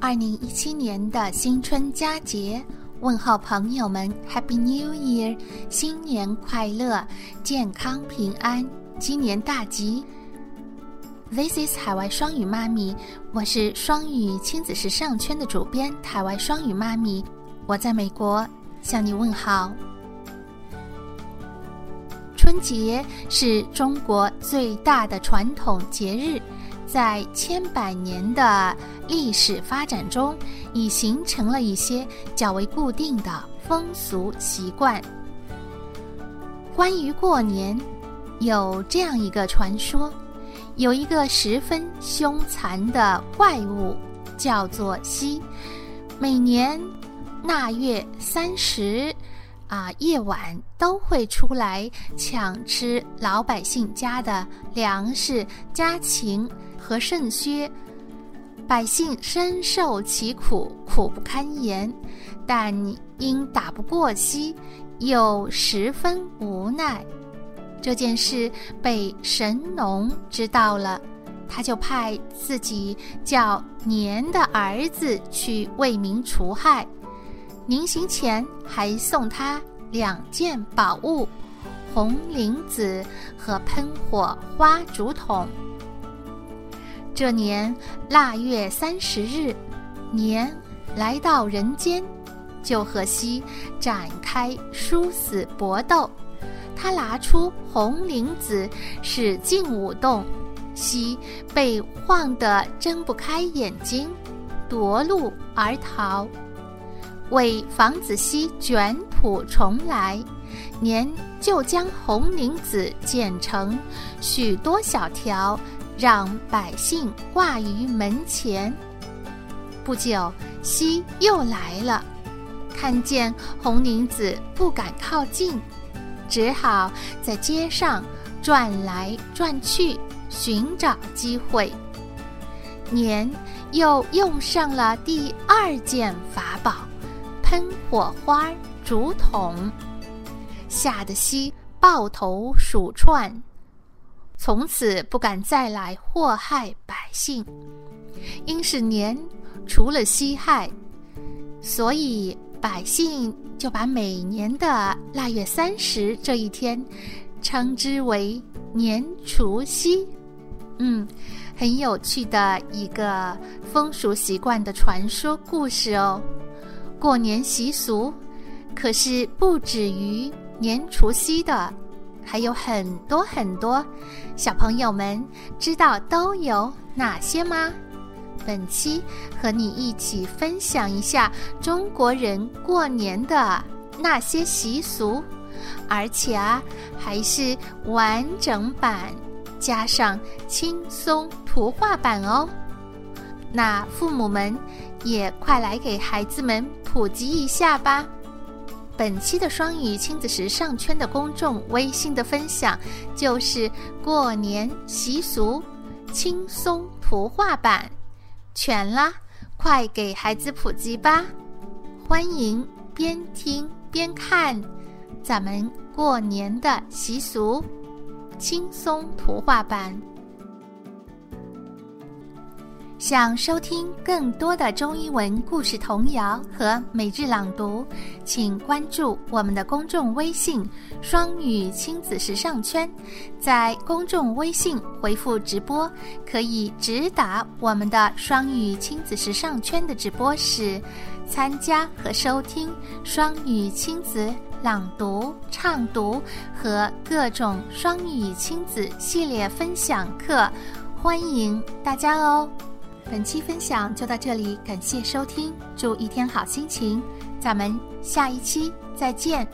二零一七年的新春佳节，问候朋友们 Happy New Year，新年快乐，健康平安，今年大吉。This is 海外双语妈咪，我是双语亲子时尚圈的主编，海外双语妈咪，我在美国向你问好。春节是中国最大的传统节日。在千百年的历史发展中，已形成了一些较为固定的风俗习惯。关于过年，有这样一个传说：有一个十分凶残的怪物，叫做西，每年腊月三十。啊，夜晚都会出来抢吃老百姓家的粮食、家禽和肾虚，百姓深受其苦，苦不堪言。但因打不过西，又十分无奈。这件事被神农知道了，他就派自己叫年的儿子去为民除害。临行前还送他两件宝物：红绫子和喷火花竹筒。这年腊月三十日，年来到人间，就和西展开殊死搏斗。他拿出红绫子，使劲舞动，西被晃得睁不开眼睛，夺路而逃。为防止西卷土重来，年就将红绫子剪成许多小条，让百姓挂于门前。不久，西又来了，看见红绫子不敢靠近，只好在街上转来转去，寻找机会。年又用上了第二件法宝。喷火花竹筒，吓得西抱头鼠窜，从此不敢再来祸害百姓。因是年除了西害，所以百姓就把每年的腊月三十这一天称之为年除夕。嗯，很有趣的一个风俗习惯的传说故事哦。过年习俗，可是不止于年除夕的，还有很多很多。小朋友们知道都有哪些吗？本期和你一起分享一下中国人过年的那些习俗，而且啊，还是完整版加上轻松图画版哦。那父母们也快来给孩子们。普及一下吧。本期的双语亲子时尚圈的公众微信的分享就是过年习俗轻松图画版，全啦，快给孩子普及吧！欢迎边听边看咱们过年的习俗轻松图画版。想收听更多的中英文故事童谣和每日朗读，请关注我们的公众微信“双语亲子时尚圈”。在公众微信回复“直播”，可以直达我们的双语亲子时尚圈的直播室，参加和收听双语亲子朗读、唱读和各种双语亲子系列分享课。欢迎大家哦！本期分享就到这里，感谢收听，祝一天好心情，咱们下一期再见。